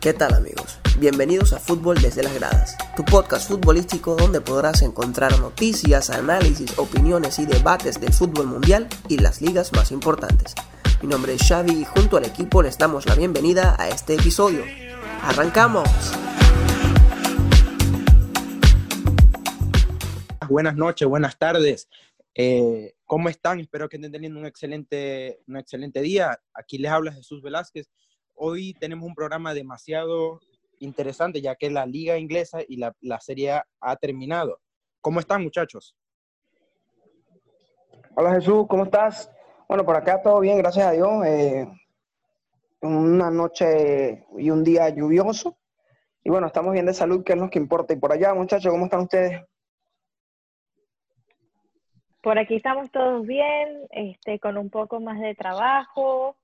¿Qué tal amigos? Bienvenidos a Fútbol desde las gradas, tu podcast futbolístico donde podrás encontrar noticias, análisis, opiniones y debates del fútbol mundial y las ligas más importantes. Mi nombre es Xavi y junto al equipo les damos la bienvenida a este episodio. ¡Arrancamos! Buenas noches, buenas tardes. Eh, ¿Cómo están? Espero que estén teniendo un excelente, un excelente día. Aquí les habla Jesús Velázquez hoy tenemos un programa demasiado interesante, ya que la liga inglesa y la, la Serie A ha terminado. ¿Cómo están, muchachos? Hola Jesús, ¿cómo estás? Bueno, por acá todo bien, gracias a Dios. Eh, una noche y un día lluvioso. Y bueno, estamos bien de salud, que es lo que importa. Y por allá, muchachos, ¿cómo están ustedes? Por aquí estamos todos bien, este, con un poco más de trabajo,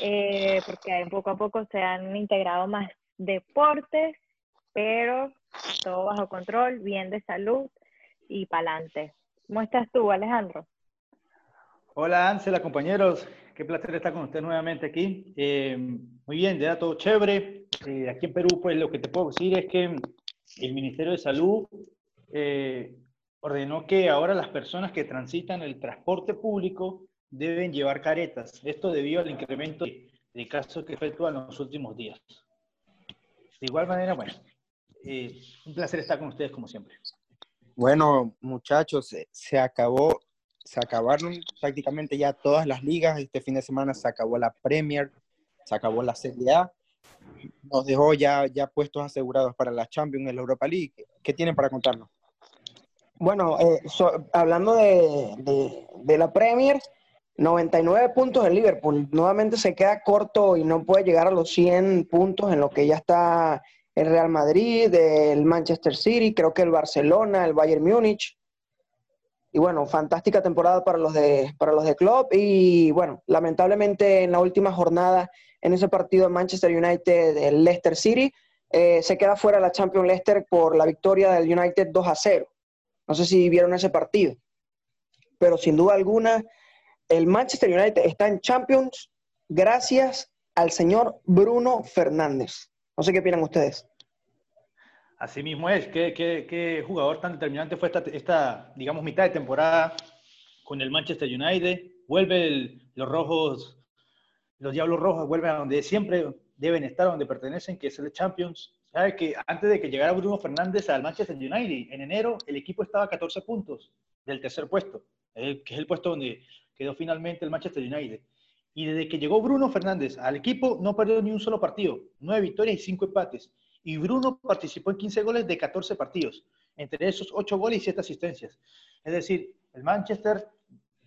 eh, porque poco a poco se han integrado más deportes, pero todo bajo control, bien de salud y pa'lante. ¿Cómo estás tú, Alejandro? Hola, Ángela, compañeros. Qué placer estar con usted nuevamente aquí. Eh, muy bien, ya todo chévere. Eh, aquí en Perú, pues lo que te puedo decir es que el Ministerio de Salud ordenó que ahora las personas que transitan el transporte público deben llevar caretas. Esto debido al incremento de casos que efectúan en los últimos días. De igual manera, bueno, eh, un placer estar con ustedes como siempre. Bueno, muchachos, se, acabó, se acabaron prácticamente ya todas las ligas. Este fin de semana se acabó la Premier, se acabó la Serie A. Nos dejó ya, ya puestos asegurados para la Champions en la Europa League. ¿Qué tienen para contarnos? Bueno, eh, hablando de, de, de, la Premier, 99 puntos en Liverpool. Nuevamente se queda corto y no puede llegar a los 100 puntos en lo que ya está el Real Madrid, el Manchester City, creo que el Barcelona, el Bayern Múnich. Y bueno, fantástica temporada para los de para los de club y bueno, lamentablemente en la última jornada en ese partido de Manchester United del Leicester City eh, se queda fuera la Champions Leicester por la victoria del United 2 a 0. No sé si vieron ese partido, pero sin duda alguna el Manchester United está en Champions gracias al señor Bruno Fernández. No sé qué opinan ustedes. Así mismo es. ¿Qué, jugador tan determinante fue esta, digamos, mitad de temporada con el Manchester United? Vuelve los rojos, los Diablos Rojos vuelven a donde siempre deben estar, donde pertenecen, que es el Champions. ¿Sabe que antes de que llegara Bruno Fernández al Manchester United, en enero el equipo estaba a 14 puntos del tercer puesto, que es el puesto donde quedó finalmente el Manchester United. Y desde que llegó Bruno Fernández al equipo, no perdió ni un solo partido, nueve victorias y cinco empates. Y Bruno participó en 15 goles de 14 partidos, entre esos 8 goles y 7 asistencias. Es decir, el Manchester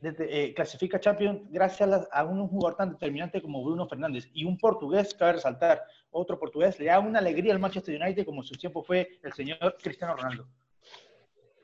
eh, clasifica Champions gracias a, un jugador tan determinante como Bruno Fernández. Y un portugués, cabe resaltar, otro portugués, le da una alegría al Manchester United como en su tiempo fue el señor Cristiano Ronaldo.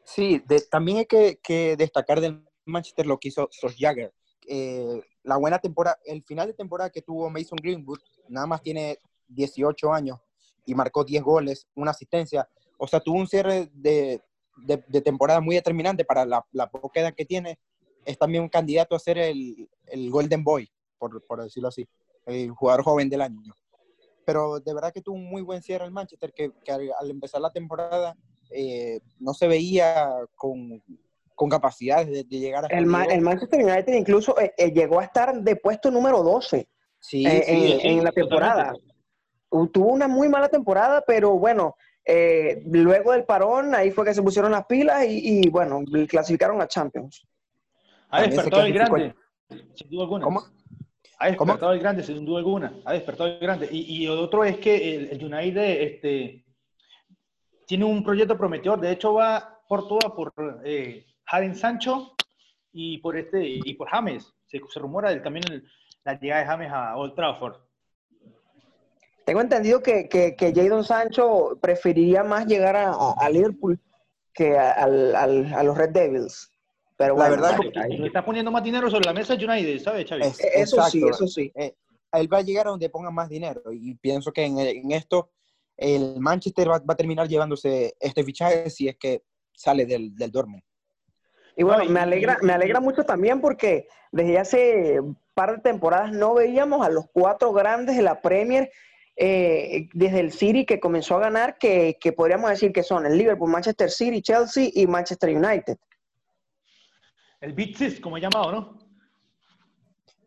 Sí, también hay que destacar del Manchester lo que hizo Jagger. Eh, la buena temporada, el final de temporada que tuvo Mason Greenwood, nada más tiene 18 años y marcó 10 goles, una asistencia. O sea, tuvo un cierre de, de, temporada muy determinante para la, la, poca edad que tiene. Es también un candidato a ser el, el Golden Boy, por, por, decirlo así, el jugador joven del año. Pero de verdad que tuvo un muy buen cierre el Manchester, que, que al, empezar la temporada eh, no se veía con, con capacidades de, llegar a... El, el, Manchester United incluso eh, eh, llegó a estar de puesto número 12 sí, eh, en, la temporada. Tuvo una muy mala temporada, pero bueno, luego del parón, ahí fue que se pusieron las pilas y, bueno, clasificaron a Champions. Ha despertado el grande, sin duda alguna. ¿Cómo? Ha despertado el grande, sin duda alguna. Ha despertado el grande. Y, y otro es que el, United este, tiene un proyecto prometedor. De hecho, va por toda, por Jaden Sancho y por este y por James. Se, rumora también la llegada de James a Old Trafford. Tengo entendido que, que, Jadon Sancho preferiría más llegar a, Liverpool que a, los Red Devils. Pero la verdad, que está poniendo más dinero sobre la mesa United, ¿sabes, Xavi? eso sí, eso sí. Eh, él va a llegar a donde ponga más dinero y pienso que en, esto el Manchester va, a terminar llevándose este fichaje si es que sale del, del Dortmund. Y bueno, me alegra, me alegra mucho también porque desde hace un par de temporadas no veíamos a los cuatro grandes de la Premier eh, desde el City que comenzó a ganar, que, que podríamos decir que son el Liverpool, Manchester City, Chelsea y Manchester United. El Big Six, como he llamado, ¿no?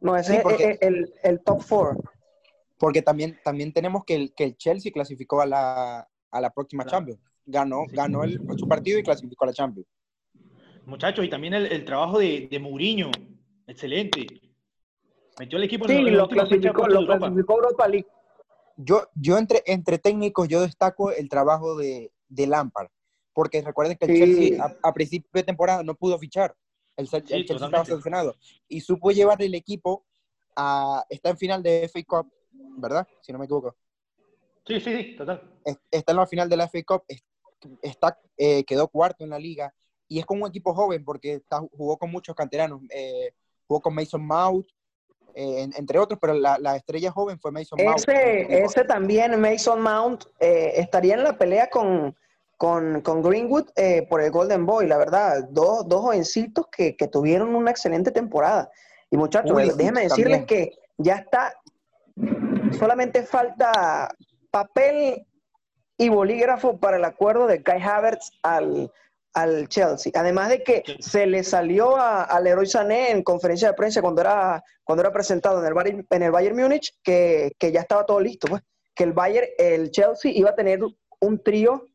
No, ese Sí, es porque- el, el- el top four. Porque también, también tenemos que el, que el Chelsea clasificó a la, a la próxima Claro. Champions. Ganó, Sí. ganó el, su partido y clasificó a la Champions. Muchachos, y también el, el trabajo de, de Mourinho, excelente. Metió al equipo en Sí, en lo clasificó, lo Europa. clasificó Europa League. Yo, yo entre, entre técnicos, yo destaco el trabajo de, de Lampard. Porque recuerden que el Sí. Chelsea a, a principio de temporada no pudo fichar. El, Sí, Chelsea estaba sancionado. Y supo llevar el equipo a... Está en final de FA Cup, ¿verdad? Si no me equivoco. Sí, sí, sí, total. es- está en la final de la FA Cup, es- está, eh, quedó cuarto en la liga y es con un equipo joven porque está- jugó con muchos canteranos, eh, jugó con Mason Mount, eh, en- entre otros, pero la, la estrella joven fue Mason Mount. Ese, también, Mason Mount, eh, estaría en la pelea con, con, con Greenwood eh, por el Golden Boy, la verdad. Dos, dos jovencitos que, que tuvieron una excelente temporada. Y muchachos, Pulisic déjenme decirles que ya está, solamente falta papel y bolígrafo para el acuerdo de Kai Havertz al, al Chelsea. Además de que se le salió a, a Leroy Sané en conferencia de prensa cuando era, cuando era presentado en el, Bayern- en el Bayern Múnich que, que ya estaba todo listo, pues. Que el Bayern, el Chelsea iba a tener un trío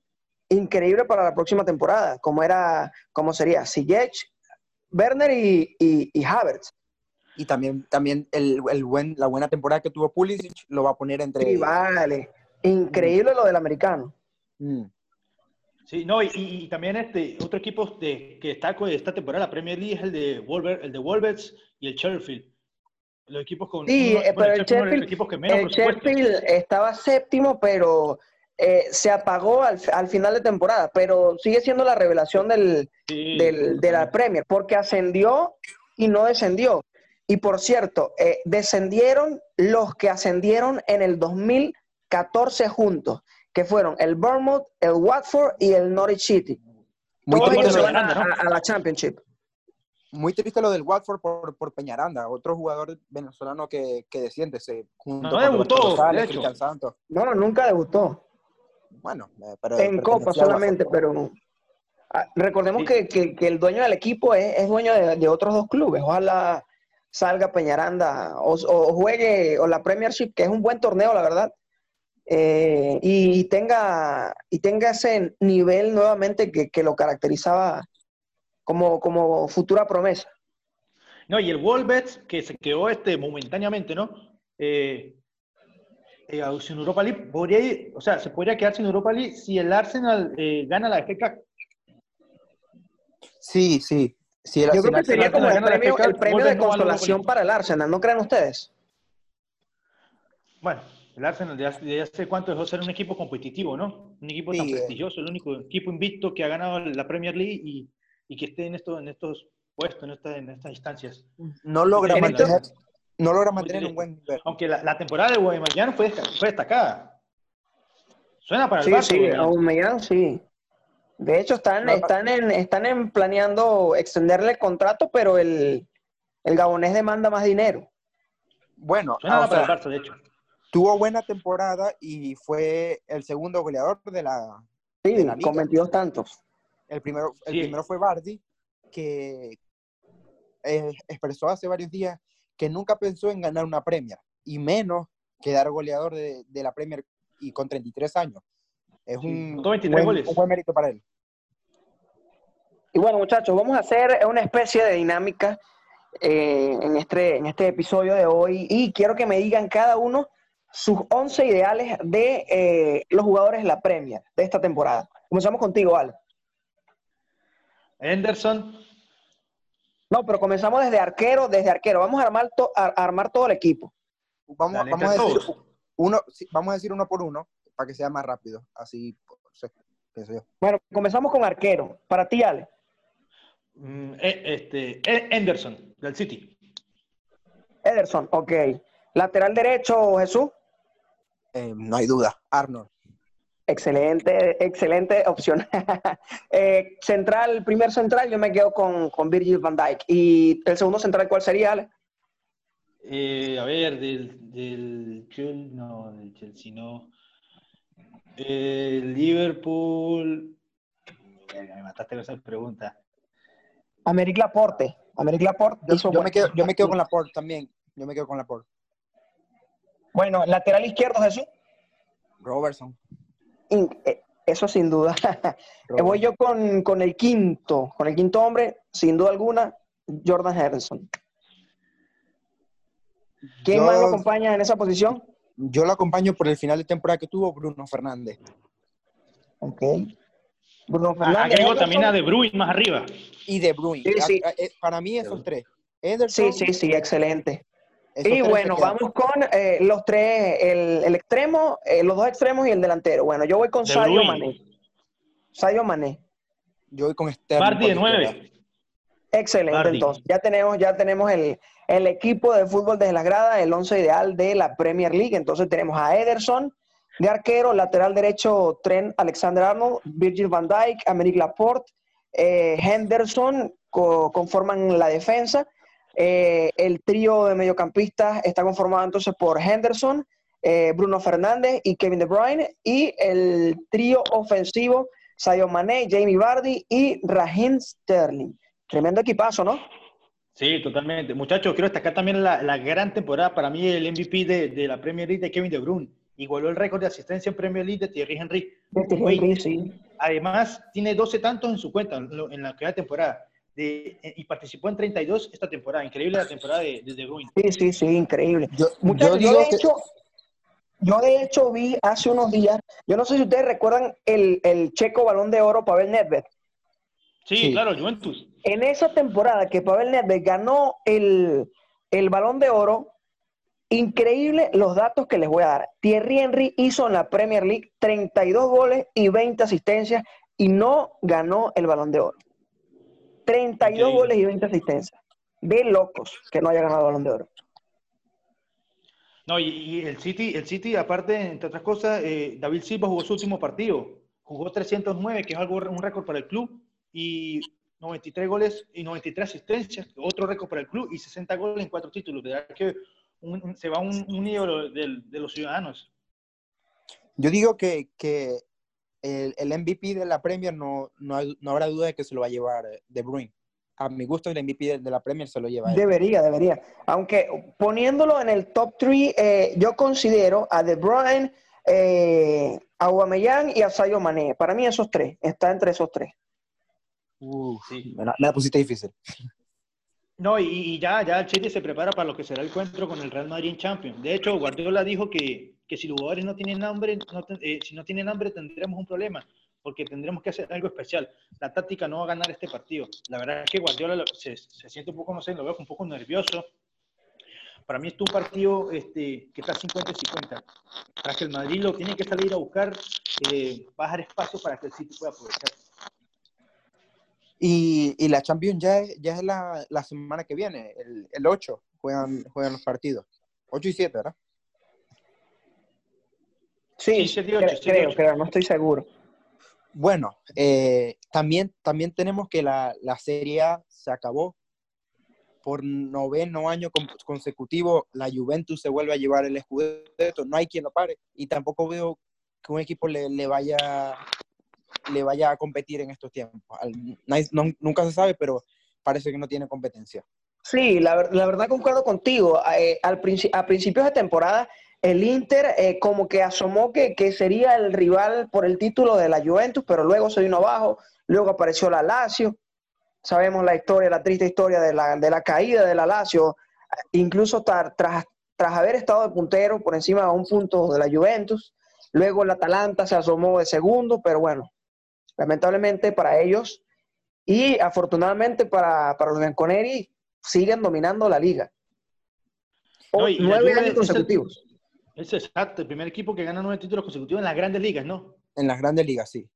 increíble para la próxima temporada, como era, como sería Ziyech, Werner y, y, y Havertz. Y también, también el, el buen, la buena temporada que tuvo Pulisic lo va a poner entre... Sí, vale. Increíble lo del americano. Mm. Sí, no, y, también este otro equipo de, que destaco de esta temporada, la Premier League, es el de Wolver, el de Wolves y el Sheffield. Los equipos con Sí, uno- bueno, pero el Sheffield equipos que menos el. Sheffield estaba séptimo, pero eh, se apagó al, al final de temporada. Pero sigue siendo la revelación del, Sí, del- de la Premier, porque ascendió y no descendió. Y por cierto, eh, descendieron los que ascendieron en el 2014 juntos, que fueron el Bournemouth, el Watford y el Norwich City. Muy, Todos ellos triste, se lo, van a, Peñaranda, ¿no? a- a la Championship. muy triste lo del Watford por, por Peñaranda, otro jugador venezolano que, que desciende, se, junto No con debutó, Rosales, de hecho. Santos. No, nunca debutó. Bueno, eh, pero en Copa solamente, pero ah, recordemos Sí. que, que- que el dueño del equipo es, es dueño de, de otros dos clubes. Ojalá salga Peñaranda o, o juegue o la Premiership, que es un buen torneo, la verdad, eh, y tenga y tenga ese nivel nuevamente que, que lo caracterizaba como, como futura promesa. No, y el Wolves, que se quedó este, momentáneamente, ¿no? Eh, eh, sin Europa League, podría ir- o sea, se podría quedar sin Europa League si el Arsenal eh, gana la Cup. Sí, sí. sí el- Yo si creo el que sería Arsenal- como el premio, el premio de consolación para el Arsenal, ¿no creen ustedes? Bueno, el Arsenal de hace, de hace cuánto dejó de ser un equipo competitivo, ¿no? Un equipo tan Sí, eh. prestigioso, el único equipo invicto que ha ganado la Premier League y, y que esté en, esto, en estos puestos, en, esta- en estas instancias. no logra En mantener, no logra mantener un buen nivel. Aunque la, la temporada de Guaymallán fue, fue destacada. Suena para el Sí, Barça, sí, Guaymallán. Sí. De hecho, están, están, en, están en planeando extenderle el contrato, pero el, el gabonés demanda más dinero. Bueno, Suena ah, o para sea, el Barça, de hecho. Tuvo buena temporada y fue el segundo goleador de la. Sí, De la liga. con 22 tantos. El primero, el Sí. primero fue Bardi, que eh, expresó hace varios días que nunca pensó en ganar una Premier, y menos quedar goleador de, de la Premier y con 33 años. Es un, anotó 23 buen, goles. un buen mérito para él. Y bueno, muchachos, vamos a hacer una especie de dinámica eh, en, este, en este episodio de hoy y quiero que me digan cada uno sus 11 ideales de eh, los jugadores de la Premier de esta temporada. Comenzamos contigo, Al. Henderson, No, pero comenzamos desde arquero, desde arquero. Vamos a armar, to- a- a armar todo el equipo. Vamos, a decir uno, vamos a decir uno por uno para que sea más rápido. Así, pienso yo. Bueno, comenzamos con arquero. Para ti, Ale. mm, eh, este, eh, Henderson, del City. Ederson, ok. Lateral derecho, Jesús. Eh, no hay duda. Arnold. Excelente, excelente opción. Eh, central, primer central, yo me quedo con, con Virgil van Dijk. ¿Y el segundo central cuál sería, Ale? Eh, a ver, del, del Chelsea, no, del Chelsea no. El Liverpool. Me mataste con esa pregunta. Americ Laporte. Americ Laporte Yo, yo me quedo, yo me quedo con Laporte también. Yo me quedo con Laporte. Bueno, lateral izquierdo, Jesús. Robertson. In- eh, Eso sin duda. Eh, Voy yo con, con el quinto, con el quinto hombre, sin duda alguna, Jordan Henderson. ¿Quién Yo- más lo acompaña en esa posición? Yo lo acompaño por el final de temporada que tuvo Bruno Fernández. Ok. Bruno Ah, Fernández. Agrego Henderson. también a De Bruyne más arriba. Y De Bruyne. Sí, sí. A- a- eh, Para mí esos tres. Sí, sí, sí, excelente. Esos Y bueno, vamos con eh, los tres, el, el extremo, eh, los dos extremos y el delantero. Bueno, yo voy con De Sadio. Mané. Sadio Mané. Yo voy con Sterling. Por de izquierda. 9. Excelente, entonces. Ya tenemos, ya tenemos el, el equipo de fútbol desde las gradas, el once ideal de la Premier League. Entonces tenemos a Ederson, de arquero, lateral derecho Trent Alexander-Arnold, Virgil van Dijk, Americ Laporte, eh, Henderson co- conforman la defensa. Eh, el trío de mediocampistas está conformado entonces por Henderson, eh, Bruno Fernández y Kevin De Bruyne. Y el trío ofensivo, Sadio Mané, Jamie Vardy y Raheem Sterling. Tremendo equipazo, ¿no? Sí, totalmente. Muchachos, quiero destacar también la, la gran temporada para mí, el MVP de, de la Premier League de Kevin De Bruyne. Igualó el récord de asistencia en Premier League de Thierry Henry. Sí. Además, tiene 12 tantos en su cuenta en, la va temporada. De- eh, y participó en 32 esta temporada. Increíble la temporada de, de De Bruyne. Sí, sí, sí, increíble. Yo, Muchachos, yo de que hecho, yo de hecho vi hace unos días, yo no sé si ustedes recuerdan el, el checo balón de oro Pavel Nedved. Sí, Sí. claro, Juventus. En esa temporada que Pavel Nedved ganó el, el balón de oro, increíble los datos que les voy a dar. Thierry Henry hizo en la Premier League 32 goles y 20 asistencias y no ganó el balón de oro. 32 Increíble. goles y 20 asistencias. De locos que no haya ganado el balón de oro. No, y, y el City, el City, aparte, entre otras cosas, eh, David Silva jugó su último partido. Jugó 309, que es algo, un récord para el club, y 93 goles y 93 asistencias, otro récord para el club, y 60 goles en cuatro títulos. De verdad que un- se va un, un ídolo del- de los ciudadanos. Yo digo que, que el, el MVP de la Premier no, no, no habrá duda de que se lo va a llevar eh, De Bruyne. A mi gusto, el MVP de, de la Premier se lo lleva él. Debería, debería. Aunque poniéndolo en el top 3, yo considero a De Bruyne, eh, a Aubameyang y a Sadio Mané. Para mí esos tres, está entre esos tres. Uh, Sí. me, la, me la pusiste difícil. No, y, y ya, ya el Chelsea se prepara para lo que será el encuentro con el Real Madrid en Champions. De hecho, Guardiola dijo que, que si los jugadores no tienen hambre, eh, si no tienen hambre tendremos un problema, porque tendremos que hacer algo especial. La táctica no va a ganar este partido. La verdad es que Guardiola se, se siente un poco, no sé, lo veo un poco nervioso. Para mí es un partido este, que está 50 y 50. Para que el Madrid lo tiene que salir a buscar, eh, a dejar espacio para que el City pueda aprovechar. Y, y la Champions ya es, ya es la, la semana que viene, el, el 8, juegan, juegan los partidos. 8 y 7, ¿verdad? Sí, Sí, siete y ocho, cre- siete y creo, ocho. creo, no estoy seguro. Bueno, eh, también, también tenemos que la, la Serie A se acabó. Por noveno año con- consecutivo, la Juventus se vuelve a llevar el Scudetto. No hay quien lo pare. Y tampoco veo que un equipo le, le vaya, le vaya a competir en estos tiempos. Al- nadie- no- nunca se sabe, pero parece que no tiene competencia. Sí, la, ver- la verdad concuerdo contigo. Eh, al princi- a principios de temporada, el Inter eh, como que asomó que, que sería el rival por el título de la Juventus, pero luego se vino abajo, luego apareció la Lazio. Sabemos la historia, la triste historia de la, de la caída de la Lazio, incluso tar- tras, tras haber estado de puntero por encima de un punto de la Juventus. Luego el Atalanta se asomó de segundo, pero bueno, lamentablemente para ellos y afortunadamente para, para los Bianconeri siguen dominando la liga. No, y nueve años el- consecutivos. Es exacto, el primer equipo que gana nueve títulos consecutivos en las grandes ligas, ¿no? En las grandes ligas, sí.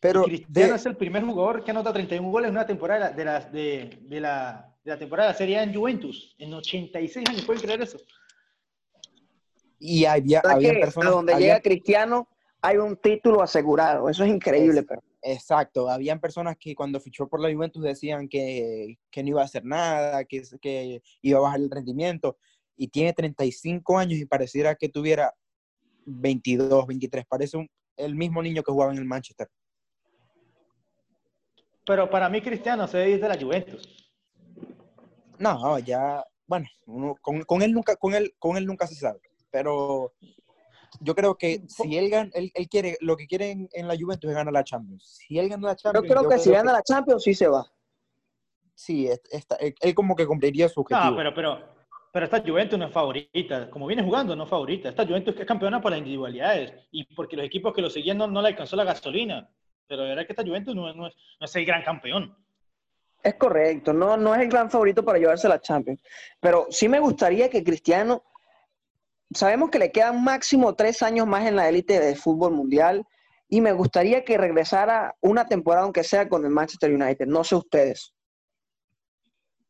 Pero Cristiano de- es el primer jugador que anota 31 goles en una temporada de la, de, de la, de la temporada de la Serie A en Juventus. En 86 años, ¿pueden creer eso? y había, ¿Verdad había que personas. a donde había- llega Cristiano hay un título asegurado. Eso es increíble, pero Exacto, habían personas que cuando fichó por la Juventus decían que, que no iba a hacer nada, que, que iba a bajar el rendimiento, y tiene 35 años y pareciera que tuviera 22, 23, parece un, el mismo niño que jugaba en el Manchester. Pero para mí Cristiano se ve de la Juventus. No, ya, bueno, con, con, él nunca, con él, con él nunca se sabe, pero yo creo que si él, gana, él, él, quiere, lo que quiere en, la Juventus es ganar la Champions. Si él gana la Champions. Yo creo que si gana la Champions, sí se va. Sí, está, él, como que cumpliría su objetivo. No, pero, pero, pero esta Juventus no es favorita. Como viene jugando, no es favorita. Esta Juventus es campeona por las individualidades y porque los equipos que lo seguían no, no le alcanzó la gasolina. Pero la verdad es que esta Juventus no, no, es, no es el gran campeón. Es correcto, no, no es el gran favorito para llevarse la Champions. Pero sí me gustaría que Cristiano sabemos que le quedan máximo tres años más en la élite del fútbol mundial y me gustaría que regresara una temporada, aunque sea con el Manchester United. No sé ustedes.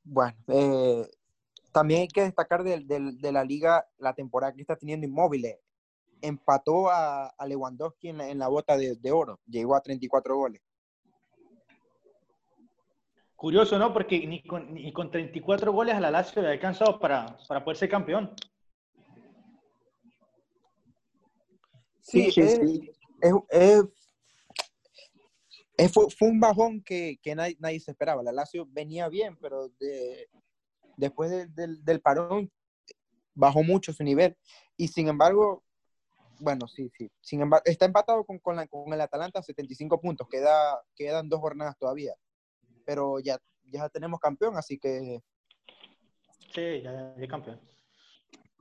Bueno, eh, también hay que destacar de, la liga la temporada que está teniendo inmóviles. Empató a, Lewandowski en la, bota de, oro, llegó a 34 goles. Curioso, ¿no? Porque ni con, ni con 34 goles a la Lazio le ha alcanzado para, para poder ser campeón. Sí, sí, sí. fue, un bajón que, nadie, se esperaba. La Lazio venía bien, pero después del parón bajó mucho su nivel. Y sin embargo, bueno, sí, sí. Sin embargo, está empatado con, con, el Atalanta 75 puntos. Queda, quedan dos jornadas todavía. Pero ya, ya tenemos campeón, así que. Sí, ya, ya campeón.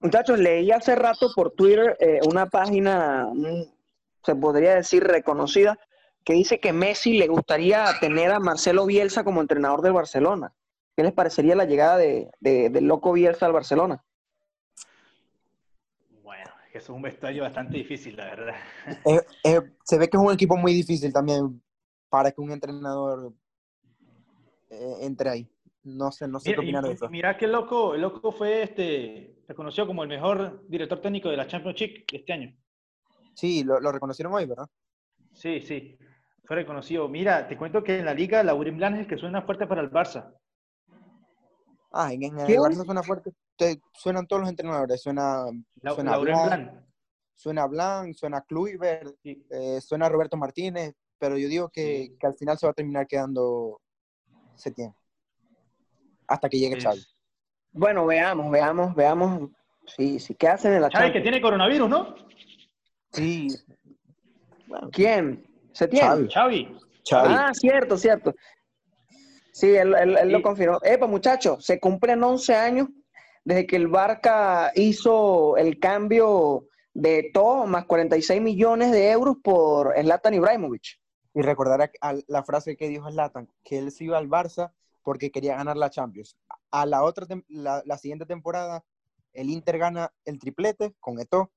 Muchachos, leí hace rato por Twitter eh, una página, mm, se podría decir reconocida, que dice que Messi le gustaría tener a Marcelo Bielsa como entrenador del Barcelona. ¿Qué les parecería la llegada de, del loco Bielsa al Barcelona? Bueno, es un vestuario bastante difícil, la verdad. Eh, eh, se ve que es un equipo muy difícil también para que un entrenador entre ahí. No sé, no sé mira, qué opinar de eso. Mira que loco, el loco fue este, reconoció como el mejor director técnico de la Championship este año. Sí, lo, reconocieron hoy, ¿verdad? Sí, sí, fue reconocido. Mira, te cuento que en la liga Laurín Blanc es el que suena fuerte para el Barça. Ah, en, el Barça suena fuerte, suenan todos los entrenadores, suena, suena Blanc, suena Blanc, suena Kluivert, eh, suena Roberto Martínez, pero yo digo que, que, al final se va a terminar quedando Setién hasta que llegue Xavi. Bueno, veamos, veamos, veamos si, si qué hacen en la Xavi que tiene coronavirus, ¿no? Sí. ¿Quién? ¿Se tiene? Xavi. Ah, cierto, cierto. Sí, él, él, lo confirmó. Epa, muchachos, se cumplen 11 años desde que el Barca hizo el cambio de todo, más 46 millones de euros por Zlatan Ibrahimovic. Y recordar la frase que dijo Zlatan, que él se iba al Barça porque quería ganar la Champions. A la, otra, la, la siguiente temporada, el Inter gana el triplete con Eto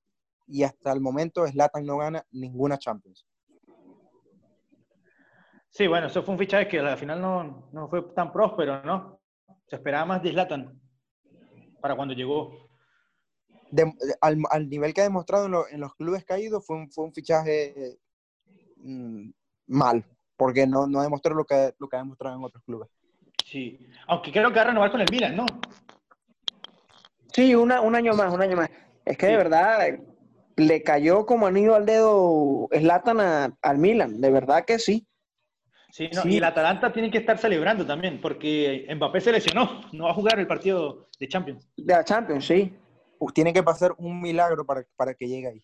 y hasta el momento Zlatan no gana ninguna Champions. Sí, bueno, eso fue un fichaje que al final no, no fue tan próspero, ¿no? Se esperaba más de Zlatan para cuando llegó. al, al, nivel que ha demostrado en, los clubes caídos, fue un, fue un fichaje mm, mal, porque no, no demostró lo que, lo que ha demostrado en otros clubes. Sí, aunque creo que va a renovar con el Milan, ¿no? Sí, una, un año más, un año más. Es que de verdad le cayó como anillo al dedo Slatan al Milan, de verdad que sí. Sí, no, y el Atalanta tiene que estar celebrando también, porque Mbappé se lesionó, no va a jugar el partido de Champions. De la Champions, sí. tiene que pasar un milagro para, para que llegue ahí.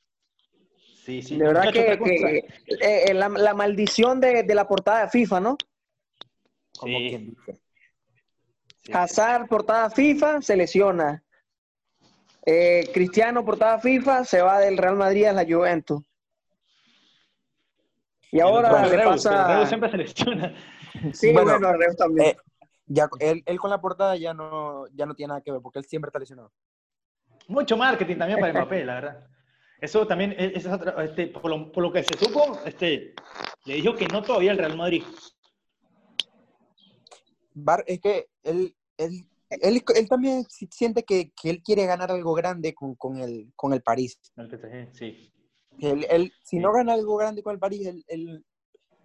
Sí, sí. De verdad que, eh, la, la, maldición de, de, la portada de FIFA, ¿no? Como quien dice. Hazard, portada FIFA, se lesiona. Eh, Cristiano, portada FIFA, se va del Real Madrid a la Juventus. Y ahora le pasa... siempre se lesiona. Sí, bueno, bueno también. Eh, ya, él, él, con la portada ya no, ya no tiene nada que ver, porque él siempre está lesionado. Mucho marketing también para Mbappé, la verdad. Eso también es, este, por, lo, por, lo, que se supo, este, le dijo que no todavía el Real Madrid. Bar, es que él, él, él, también siente que, que, él quiere ganar algo grande con, con, el, con el París. El PSG, sí. Él, él, si no gana algo grande con el París, él, él,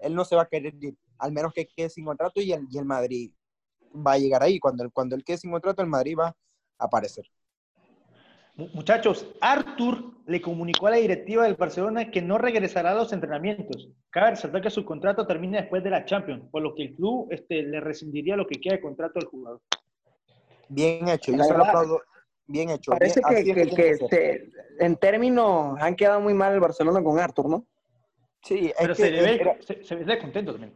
él no se va a querer ir, al menos que quede sin contrato y el, y el Madrid va a llegar ahí. Cuando, cuando él quede sin contrato, el Madrid va a aparecer. Muchachos, Arthur le comunicó a la directiva del Barcelona que no regresará a los entrenamientos. Cabe resaltar que su contrato termina después de la Champions, por lo que el club este, le rescindiría lo que queda de contrato al jugador. Bien hecho, yo se lo aplaudo. Bien hecho. Parece bien, que, que, que este, en términos han quedado muy mal el Barcelona con Arthur, ¿no? Sí, Pero se, que le ve, era, se, se ve contento también.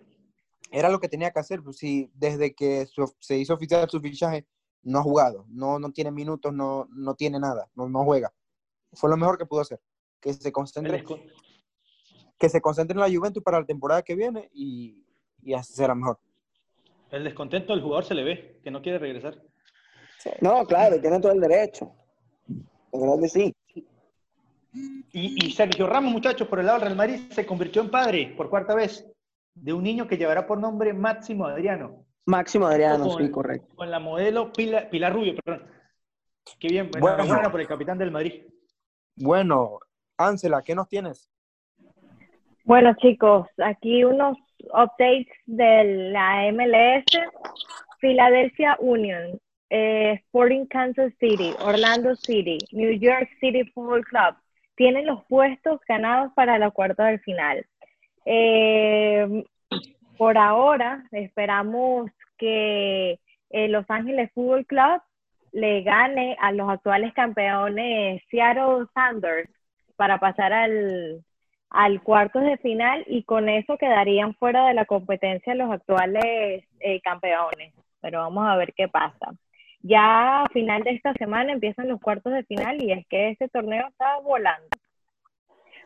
era lo que tenía que hacer. Pues sí, desde que su- se hizo oficial su fichaje, no ha jugado, no, no tiene minutos, no, no tiene nada, no, no juega. Fue lo mejor que pudo hacer. Que se concentre, que se concentre en la Juventus para la temporada que viene y, y así será mejor. el descontento del jugador se le ve, que no quiere regresar. No, claro, tiene todo el derecho. La verdad que sí. Y, y Sergio Ramos, muchachos, por el lado del Real Madrid, se convirtió en padre por cuarta vez de un niño que llevará por nombre Máximo Adriano, Máximo Adriano, Con- sí, correcto. con la modelo Pilar, Pilar Rubio, perdón. Qué bien, Bueno. enhorabuena por el capitán del Madrid. Bueno, Ángela, ¿qué nos tienes? Bueno, chicos, aquí unos updates de la MLS. Philadelphia Union, eh, Sporting Kansas City, Orlando City, New York City Football Club tienen los puestos ganados para la cuarta del final. Eh, por ahora esperamos que eh, Los Ángeles Football Club le gane a los actuales campeones Seattle Sanders para pasar al, al cuartos de final y con eso quedarían fuera de la competencia los actuales eh, campeones. Pero vamos a ver qué pasa. Ya a final de esta semana empiezan los cuartos de final y es que este torneo está volando.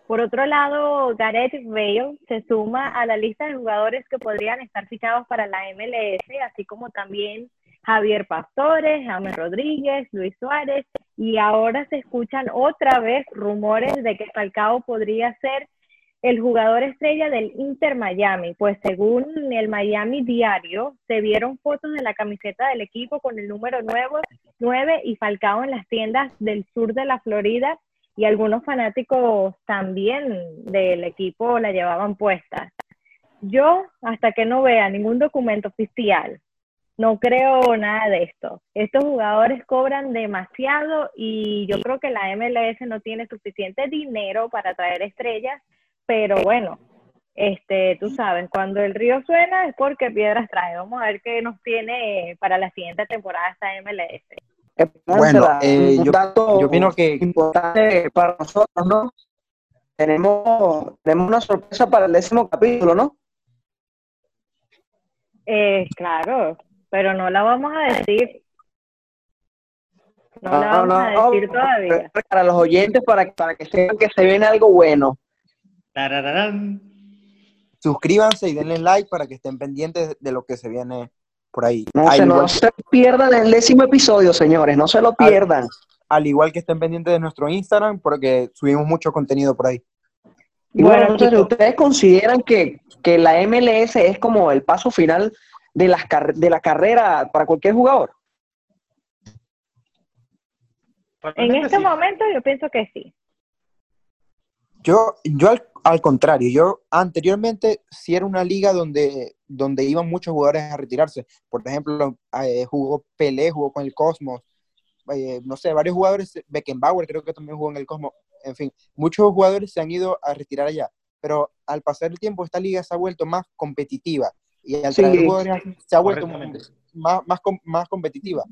Por otro lado, Gareth Bale se suma a la lista de jugadores que podrían estar fichados para la MLS, así como también Javier Pastores, James Rodríguez, Luis Suárez, y ahora se escuchan otra vez rumores de que Falcao podría ser el jugador estrella del Inter Miami, pues según el Miami Diario, se vieron fotos de la camiseta del equipo con el número 9, 9 y Falcao en las tiendas del sur de la Florida y algunos fanáticos también del equipo la llevaban puesta. Yo, hasta que no vea ningún documento oficial, no creo nada de esto. Estos jugadores cobran demasiado y yo creo que la MLS no tiene suficiente dinero para traer estrellas, pero bueno, este, tú sabes, cuando el río suena es porque piedras trae. Vamos a ver qué nos tiene para la siguiente temporada esta MLS. Bueno, eh, yo- yo opino que- importante para nosotros, ¿no? Tenemos, tenemos una sorpresa para el décimo capítulo, ¿no? Eh, claro, pero no la vamos a decir. No la No, vamos a decir no, todavía. Para los oyentes, para, para que sepan que se viene algo bueno. Tarararán. Suscríbanse y denle like para que estén pendientes de lo que se viene por ahí. No se, no se pierdan el décimo episodio, señores, no se lo pierdan. al igual que estén pendientes de nuestro Instagram porque subimos mucho contenido por ahí. Y bueno, Bueno, entonces. ¿ustedes consideran que, que la MLS es como el paso final de, las car- de la carrera para cualquier jugador? En este sí. momento yo pienso que sí. Yo, yo al, al contrario, yo anteriormente sí era una liga donde, donde iban muchos jugadores a retirarse. Por ejemplo, eh, jugó Pelé, jugó con el Cosmos, eh, no sé, varios jugadores, Beckenbauer creo que también jugó en el Cosmos, en fin, muchos jugadores se han ido a retirar allá. Pero al pasar el tiempo, esta liga se ha vuelto más competitiva y al Sí. traer jugadores se ha vuelto más, más, más competitiva.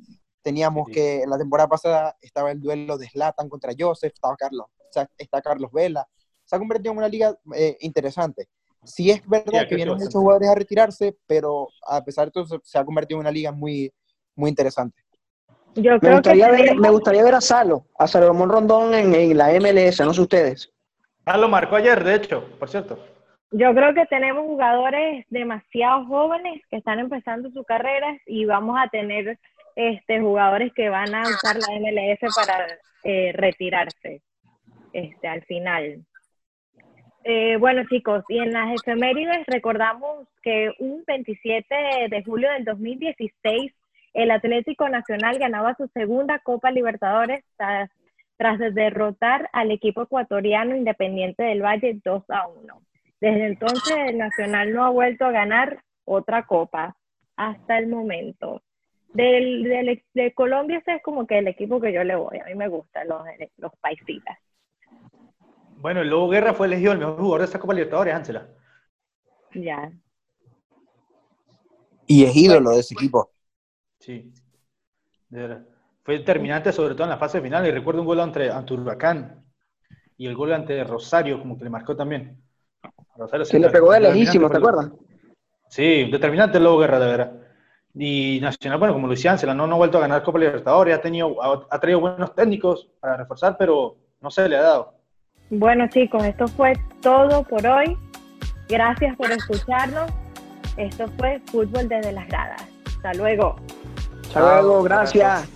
Teníamos Sí. que la temporada pasada estaba el duelo de Zlatan contra Joseph, estaba Carlos, o sea, está Carlos Vela. Se ha convertido en una liga eh, interesante. Sí es verdad que vienen bastante. muchos jugadores a retirarse, pero a pesar de todo se- se ha convertido en una liga muy, muy interesante. Yo Me creo que gustaría, ver, tenemos- me gustaría ver a Salo, a Salomón Rondón en, en la MLS, no sé ustedes. Ah, lo marcó ayer, de hecho, por cierto. Yo creo que tenemos jugadores demasiado jóvenes que están empezando sus carreras y vamos a tener este jugadores que van a usar la MLS para eh, retirarse este al final. Eh, bueno chicos, y en las efemérides recordamos que un 27 de julio del 2016 el Atlético Nacional ganaba su segunda Copa Libertadores tras, derrotar al equipo ecuatoriano Independiente del Valle 2 a 1. Desde entonces el Nacional no ha vuelto a ganar otra copa hasta el momento. Del, del, de Colombia ese es como que el equipo que yo le voy. A mí me gustan los, los paisitas. Bueno, el Lobo Guerra fue elegido el mejor jugador de esta Copa Libertadores, Ángela. Ya. Y es ídolo de ese equipo. Sí. Fue determinante, sobre todo en la fase final. Y recuerdo un gol ante, ante Huracán y el gol ante Rosario, como que le marcó también. Rosario se le pegó de lejísimo, ¿te acuerdas? Sí, determinante el Lobo Guerra, de verdad. Y Nacional, bueno, como Luis Ángela, no, no ha vuelto a ganar Copa Libertadores, ha, tenido, ha, traído buenos técnicos para reforzar, pero no se le ha dado. Bueno, chicos, esto fue todo por hoy. Gracias por escucharnos. Esto fue Fútbol desde las gradas. Hasta luego. Hasta luego, gracias.